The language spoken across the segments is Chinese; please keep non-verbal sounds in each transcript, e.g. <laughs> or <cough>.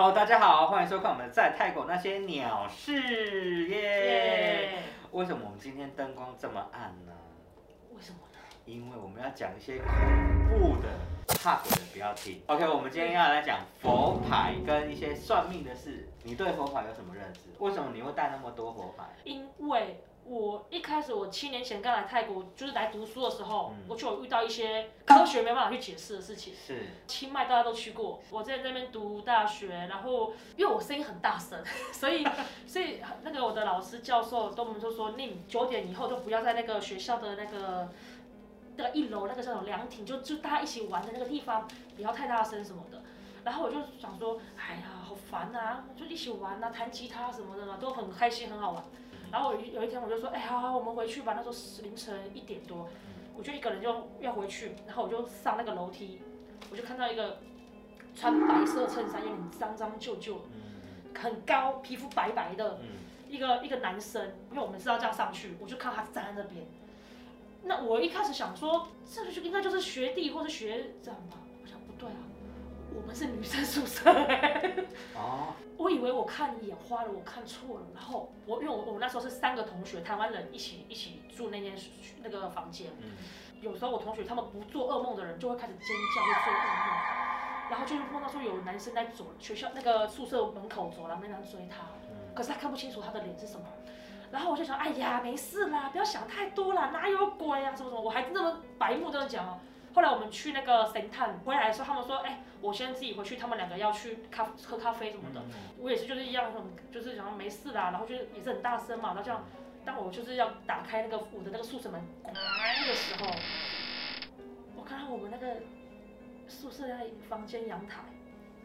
Hello，大家好，欢迎收看我们在泰国那些鸟事耶。耶！为什么我们今天灯光这么暗呢？为什么呢？因为我们要讲一些恐怖的，怕鬼的不要听。OK，我们今天要来讲佛牌跟一些算命的事。你对佛牌有什么认知？为什么你会带那么多佛牌？因为我一开始我七年前刚来泰国，就是来读书的时候，嗯我就有遇到一些科学没办法去解释的事情。是，清迈大家都去过，我在那边读大学，然后因为我声音很大声，<laughs> 所以所以那个我的老师教授都我们就说，你九点以后就不要在那个学校的那个那个一楼那个叫什么凉亭，就就大家一起玩的那个地方，不要太大声什么的。然后我就想说，哎呀，好烦啊，就一起玩啊，弹吉他什么的嘛，都很开心，很好玩。然后有一有一天我就说，哎，好好，我们回去吧。那时候是凌晨一点多，我就一个人就要回去，然后我就上那个楼梯，我就看到一个穿白色衬衫，有点脏脏旧旧，嗯很高，皮肤白白的嗯，一个一个男生，因为我们是要这样上去，我就看他站在那边。那我一开始想说，这个就应该就是学弟或者学长吧，们是女生宿舍、哦，<laughs> 我以为我看眼花了，我看错了。然后我因为我我那时候是三个同学，台湾人一起一起住那间那个房间。嗯，有时候我同学他们不做噩梦的人就会开始尖叫，会做噩梦。然后就是梦到说有男生在走学校那个宿舍门口走廊那边追他，嗯可是他看不清楚他的脸是什么。然后我就想，哎呀，没事啦，不要想太多啦，哪有鬼啊，什么什么，我还那么白目这样讲哦。后来我们去那个神探回来的时候，他们说，哎，我先自己回去，他们两个要去咖喝咖啡什么的。我也是就是一样，就是想要没事啦，然后就是也是很大声嘛，然后这样，当我就是要打开那个我的那个宿舍门的时候，我看到我们那个宿舍那房间阳台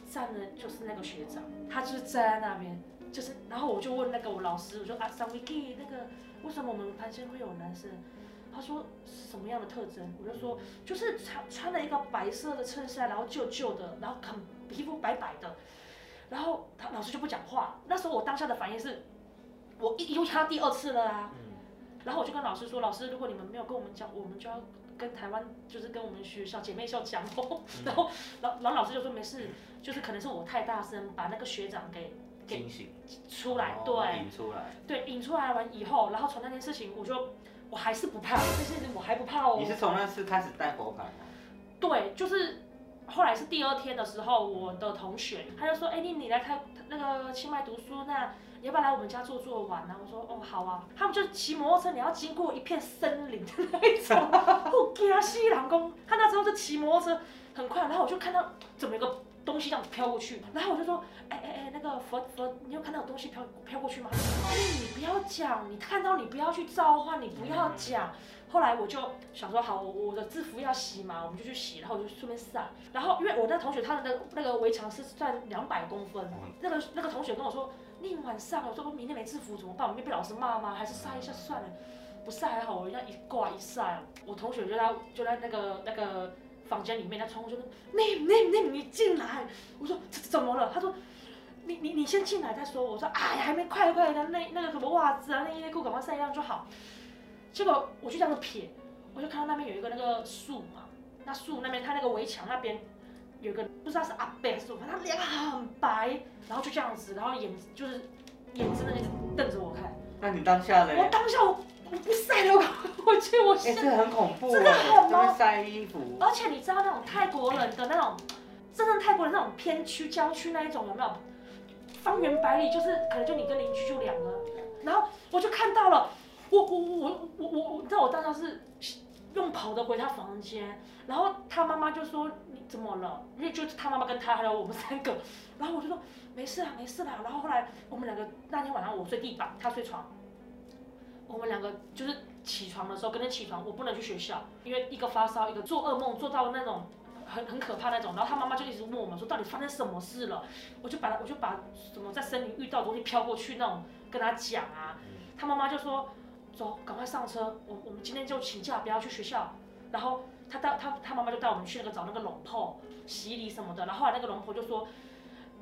站的就是那个学长，他就是站在那边，就是，然后我就问那个我老师，我说啊，桑维基那个为什么我们房间会有男生？他说什么样的特征？我就说就是穿穿了一个白色的衬衫，然后旧旧的，然后很皮肤白白的，然后他老师就不讲话。那时候我当下的反应是，我一又看到第二次了啊，嗯然后我就跟老师说，老师如果你们没有跟我们讲，我们就要跟台湾就是跟我们学校姐妹校讲哦。<laughs> 然后然后然后老师就说没事，就是可能是我太大声把那个学长给给惊醒出来，哦对。引出来。对，引出来完以后，然后从那件事情，我就我还是不怕，这件事情我还不怕哦。你是从那次开始带佛牌吗？对，就是后来是第二天的时候，我的同学他就说，哎、你你来台那个清迈读书，那你要不要来我们家坐坐玩呢、我说，哦，好啊。他们就骑摩托车，你要经过一片森林的那一种，<laughs> 我惊死人公。他那时候就骑摩托车很快，然后我就看到怎么一个东西这样飘过去，然后我就说，哎哎哎，那个佛佛，你有看到有东西飘飘过去吗？哎，你不要讲，你看到你不要去召唤，你不要讲。后来我就想说，好，我我的制服要洗嘛，我们就去洗，然后我就顺便晒。然后因为我那同学他的那个那个围墙是算两百公分，嗯那个那个同学跟我说，你晚上我说我明天没制服怎么办？我们被老师骂吗？还是晒一下算了？不晒还好，我要一挂一晒，我同学就在就在那个那个房间里面，他窗户就说，你你你你进来。我说怎怎么了？他说。你你你先进来再说。我说哎呀，还没快快的，那那个什么袜子啊，内衣内裤赶快晒干就好。结果我就这样子撇，我就看到那边有一个那个树嘛，那树那边它那个围墙那边有一个不知道是阿伯还是什么，他脸很白，然后就这样子，然后眼就是眼睛那一直瞪着我看。那你当下嘞？我当下我我不晒了，我觉得我哎、现这很恐怖这个哎，很吗晒衣服。而且你知道那种泰国人的那种，真正泰国人那种偏区郊区那一种有没有？方圆百里就是可能就你跟邻居就两个，然后我就看到了，我我我我我我，你知道我当时是用跑的回他房间，然后他妈妈就说你怎么了？因为就是他妈妈跟他还有我们三个，然后我就说没事啊没事啦，然后后来我们两个那天晚上我睡地板，他睡床，我们两个就是起床的时候跟着起床，我不能去学校，因为一个发烧，一个做噩梦做到那种很很可怕那种，然后他妈妈就一直问我们说到底发生什么事了，我就把我就把什么在森林遇到的东西飘过去那种跟他讲啊，他妈妈就说走，赶快上车，我我们今天就请假不要去学校，然后他带他他妈妈就带我们去那个找那个龙婆洗礼什么的，然后后来那个龙婆就说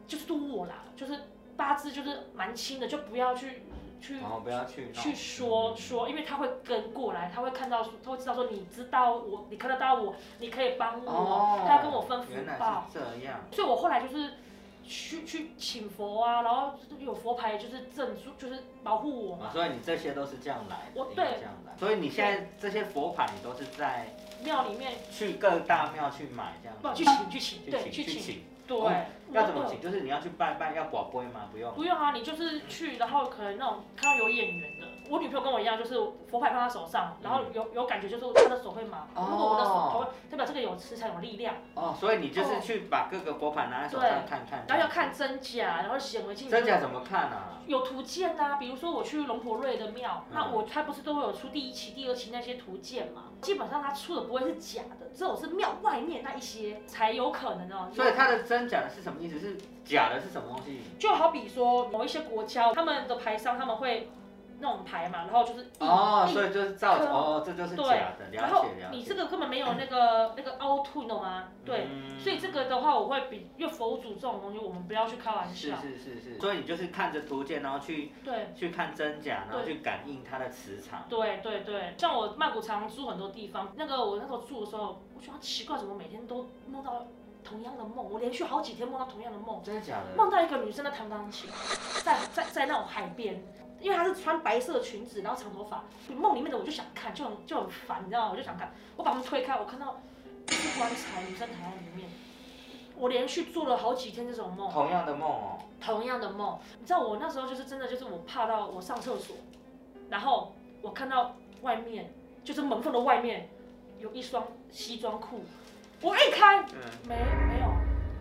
就是我啦，就是八字就是蛮轻的，就不要去去然后不要去闹去说说，因为他会跟过来，他会看到，他会知道说你知道我，你看得到我，你可以帮我，哦，他要跟我分福报。是这样，所以我后来就是去去请佛啊，然后有佛牌就是镇住，就是保护我嘛。所以你这些都是这样来的，我对这样来。所以你现在这些佛牌，你都是在庙里面去各大庙去买这样去请去请，对，去去请，请去请。对哦。要怎么请？就是你要去拜拜，要广播吗？不用。不用啊，你就是去，然后可能那种看到有演员的，我女朋友跟我一样，就是佛牌放在手上，然后有有感觉，就是她的手会麻。哦如果我的手头，代表这个有磁场有力量，哦，所以你就是去把各个佛牌拿在手上看看。然后要看真假，然后显微镜。真假怎么看啊？有图鉴呐、比如说我去龙婆瑞的庙，嗯那我他不是都会有出第一期、第二期那些图鉴嘛？基本上他出的不会是假的，只有是庙外面那一些才有可能哦。所以它的真假的是什么意思？是假的是什么东西？就好比说某一些国家，他们的牌商他们会那种牌嘛，然后就是印哦，所以就是造刻哦，这就是假的，了然后解了解。你这个根本没有 <clears throat> 那个那个凹凸，你懂吗？对，嗯所以这个的话，我会比因为佛祖这种东西，我们不要去开玩笑。是是是，所以你就是看着图鉴，然后去对去看真假，然后去感应它的磁场。对对对，像我曼谷常住很多地方，那个我那时候住的时候，我觉得奇怪，怎么每天都梦到同样的梦？我连续好几天梦到同样的梦，真的假的？梦到一个女生在弹钢琴，在在在那种海边。因为她是穿白色的裙子，然后长头发，梦里面的我就想看，就很就很烦，你知道吗？我就想看，我把他们推开，我看到一个棺材，女生躺在里面。我连续做了好几天这种梦，同样的梦哦，同样的梦。你知道我那时候就是真的就是我怕到我上厕所，然后我看到外面就是门缝的外面有一双西装裤，我一开嗯，没没有。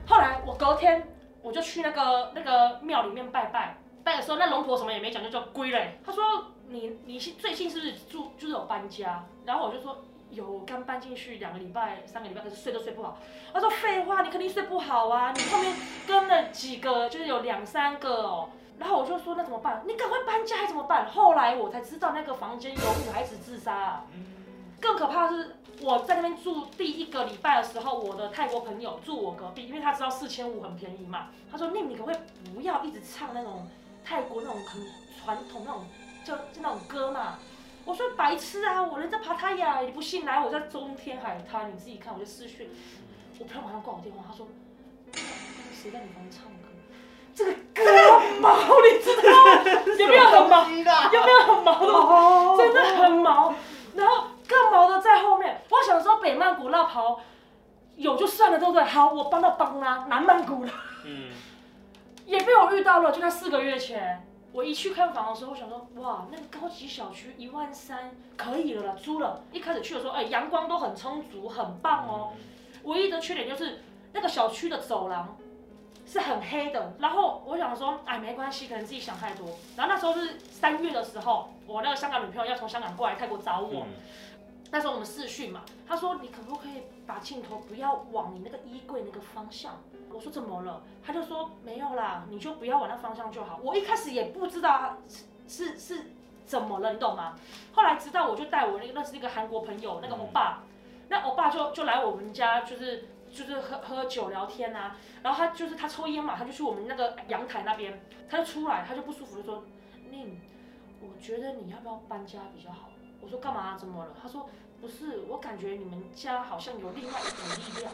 后来我隔天我就去那个那个庙里面拜拜，拜的时候那龙婆什么也没讲，就叫归嘞。他说你你是最近是不是住就是有搬家？然后我就说有，刚搬进去两个礼拜、三个礼拜，可是睡都睡不好。他说废话，你肯定睡不好啊，你后面跟了几个，就是有两三个哦。然后我就说那怎么办？你赶快搬家还怎么办？后来我才知道那个房间有女孩子自杀、啊。更可怕的是，我在那边住第一个礼拜的时候，我的泰国朋友住我隔壁，因为他知道四千五很便宜嘛。他说：“那，你可不可以不要一直唱那种泰国那种很传统那种就就那种歌嘛？”我说：“白痴啊，我人在爬塔呀，你不信来，我在中天海滩，你自己看。”我就私讯，我朋友马上挂我电话，他说：“谁在你房间唱歌？这个歌毛，你知道？<laughs> 有没有很毛？有没有很毛？真的很毛。然后更毛的在后面，我想说北曼谷那跑有就算了，对不对？好，我帮到邦拉南曼谷了，嗯，也被我遇到了。就在四个月前，我一去看房的时候，我想说，哇，那个高级小区一万三可以了啦，租了。一开始去的时候，哎，阳光都很充足，很棒哦。唯一的缺点就是那个小区的走廊是很黑的。然后我想说，哎，没关系，可能自己想太多。然后那时候是三月的时候，我那个香港女朋友要从香港过来泰国找我。嗯那时候我们试训嘛，他说你可不可以把镜头不要往你那个衣柜那个方向？我说怎么了？他就说没有啦，你就不要往那方向就好。我一开始也不知道是是是怎么了，你懂吗？后来直到我就带我那个认识一个韩国朋友，那个欧巴，那欧巴就就来我们家，就是就是喝喝酒聊天啊，然后他就是他抽烟嘛，他就去我们那个阳台那边，他就出来，他就不舒服，就说宁，我觉得你要不要搬家比较好？我说干嘛？怎么了？他说不是，我感觉你们家好像有另外一股力量。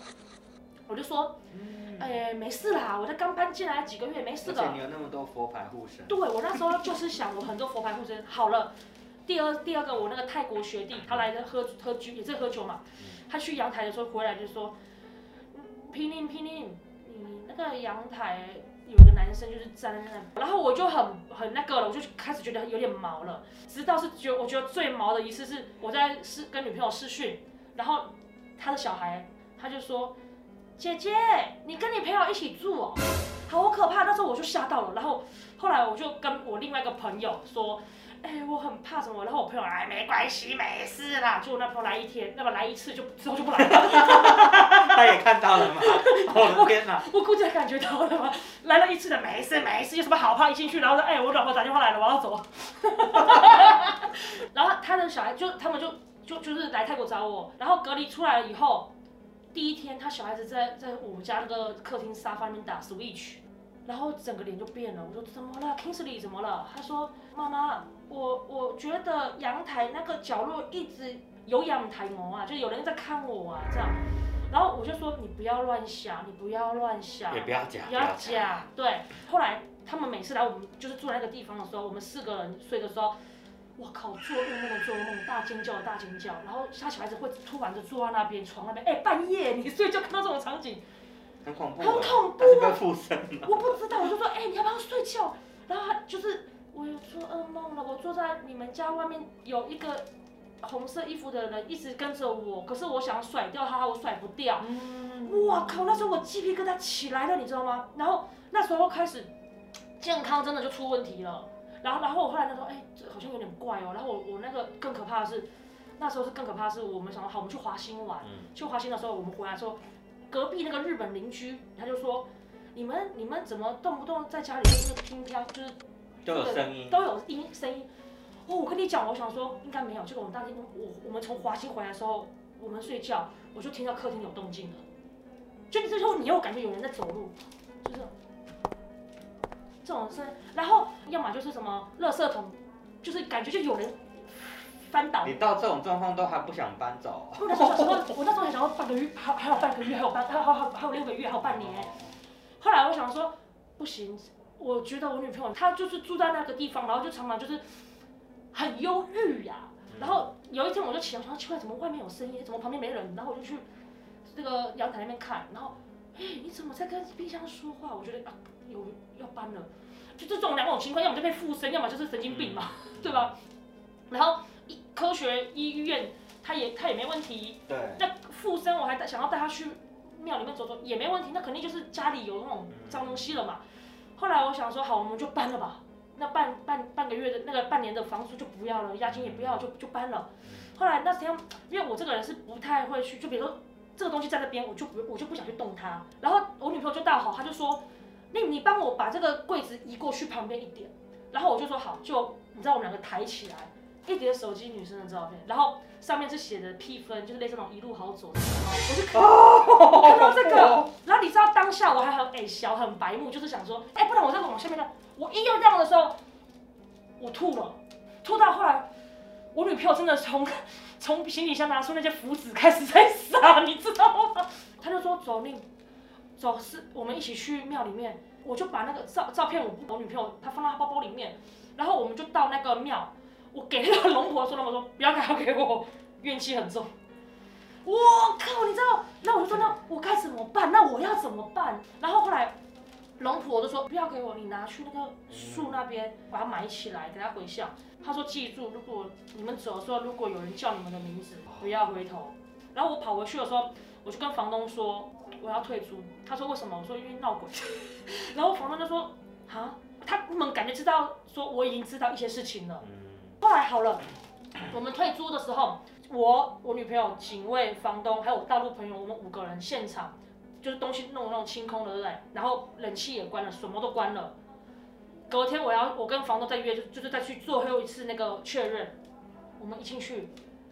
我就说，哎、没事啦，我才刚搬进来几个月，没事的而且你。有那么多佛牌护身，对我那时候就是想，我很多佛牌护身好了。第二第二个，我那个泰国学弟，他来这喝喝酒，也是喝酒嘛。他去阳台的时候回来就说，嗯拼命拼命，你那个阳台有个男生就是站在那，然后我就很很那个了，我就开始觉得有点毛了。直到是觉我觉得最毛的一次是我在试跟女朋友试训，然后他的小孩他就说，姐姐你跟你朋友一起住哦，好可怕。那时候我就吓到了，然后后来我就跟我另外一个朋友说。哎、我很怕什么，然后我朋友来没关系，没事啦。就我那朋友来一天，那么来一次就之后就不来了。<laughs> 他也看到了吗？我 <laughs> 的天哪！我估计他感觉到了嘛，来了一次的没事没事，有什么好怕？一进去，然后说，哎、我老婆打电话来了，我要走。<laughs> 然后他的小孩就他们就就就是来泰国找我，然后隔离出来了以后，第一天他小孩子在在我们家那个客厅沙发那边打 Switch，然后整个脸就变了。我说怎么了，Kingsley 怎么了？他说妈妈，我我觉得阳台那个角落一直有阳台膜啊，就有人在看我啊这样。然后我就说你不要乱想，你不要乱想，也不要假，不要假。对，后来他们每次来我们就是住那个地方的时候，我们四个人睡的时候，我靠，做噩梦的做噩梦，大尖叫的大尖叫，然后他小孩子会突然就坐在那边床那边，哎，半夜你睡觉看到这种场景，很恐怖，很恐怖啊是被附身了。我不知道，我就说，哎，你要不要睡觉？然后他就是我有做噩梦了，我坐在你们家外面有一个。红色衣服的人一直跟着我，可是我想甩掉他，我甩不掉。哇靠！那时候我鸡皮疙瘩起来了，你知道吗？然后那时候开始健康真的就出问题了。然后，然后我后来他说，哎，这好像有点怪哦。然后我我那个更可怕的是，那时候是更可怕的是，我们想好，我们去华兴玩。去华兴的时候，我们回来说，隔壁那个日本邻居他就说，你们你们怎么动不动在家里就是乒乓，就是都有声音，都有音声音。哦，我跟你讲，我想说应该没有。结果我们当天，我我们从华西回来的时候，我们睡觉，我就听到客厅有动静了。就这时候你又感觉有人在走路，就是这种声。然后要么就是什么垃圾桶，就是感觉就有人翻倒。你到这种状况都还不想搬走？我那时候想说，<laughs> 我那时候还想说半个月，还还有半个月，还有半，还有还有还有六个月，还有半年。后来我想说，不行，我觉得我女朋友她就是住在那个地方，然后就常常就是。很忧郁呀，然后有一天我就起来，我说奇怪，怎么外面有声音？怎么旁边没人？然后我就去那个阳台那边看，然后，哎，你怎么在跟冰箱说话？我觉得啊，有要搬了，就这种两种情况，要么就被附身，要么就是神经病嘛，对吧？然后医科学医院他也他也没问题，对，那附身我还带想要带他去庙里面走走也没问题，那肯定就是家里有那种脏东西了嘛。后来我想说，好，我们就搬了吧。那半半半个月的那个半年的房租就不要了，押金也不要，就就搬了。后来那天，因为我这个人是不太会去，就比如说这个东西在那边，我就不我就不想去动它。然后我女朋友就大好，她就说，那你帮我把这个柜子移过去旁边一点。然后我就说好，就你知道我们两个抬起来，一叠手机女生的照片，然后上面是写的 P 分，就是类似那种一路好走的。我就看到这个，然后你知道当下我还很矮小很白目，就是想说，哎，不然我再往下面看。我一又这样的时候，我吐了，吐到后来，我女朋友真的从 <laughs> 从行李箱拿出那些符纸开始在撒，你知道吗？他就说走，你走是，我们一起去庙里面。我就把那个照照片，我我女朋友她放到她包包里面，然后我们就到那个庙，我给那个龙婆说，龙婆说不要给她给我，怨气很重。我靠，你知道？那我就说那我该怎么办？那我要怎么办？然后后来。龙婆就说：“不要给我，你拿去那个树那边把它埋起来，给他回向。”他说：“记住，如果你们走的时候，如果有人叫你们的名字，不要回头。”然后我跑回去的时候，我就跟房东说：“我要退租。”他说：“为什么？”我说：“因为闹鬼。”然后房东就说：“啊，他们感觉知道，说我已经知道一些事情了。”后来好了，我们退租的时候，我、我女朋友、警卫、房东还有大陆朋友，我们五个人现场。就是东西弄弄清空了，对不对？然后冷气也关了，什么都关了。隔天我要我跟房东再约，就就是再去做最后一次那个确认。我们一进去，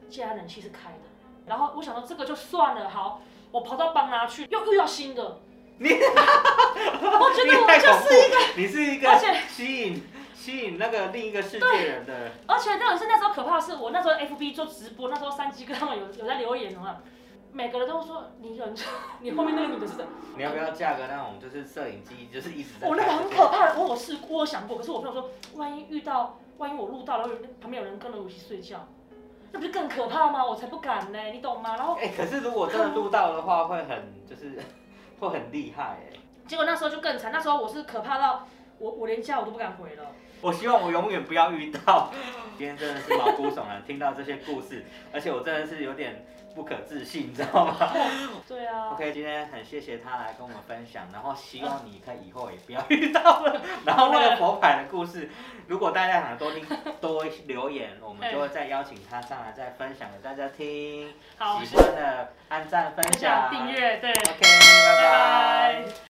竟然冷气是开的。然后我想到这个就算了，好，我跑到帮他去，又遇到新的。你，我觉得我就是一个，你是一个吸引吸引那个另一个世界人的。而且这种是那时候可怕的是，我那时候 FB 做直播，那时候三鸡哥他们有有在留言了。每个人都说你人，<laughs> 你后面那个女的是谁？你要不要嫁个那种就是摄影机，就是一直在？我那个很可怕，我我试过，我想过，可是我朋友说，万一遇到，万一我录到，然后旁边有人跟着我一起睡觉，那不是更可怕吗？我才不敢呢，你懂吗？然后，哎，可是如果真的录到的话，会很就是 <laughs> 会很厉害哎。结果那时候就更惨，那时候我是可怕到我我连家我都不敢回了。我希望我永远不要遇到。今天真的是毛骨悚然，听到这些故事，而且我真的是有点。不可置信，你知道吗？对啊。OK，今天很谢谢他来跟我们分享，然后希望你可以以后也不要遇到了。然后那个佛牌的故事，如果大家想多听多留言，我们就会再邀请他上来再分享给大家听。好，喜欢的按赞、分享、订阅，对。OK，拜拜。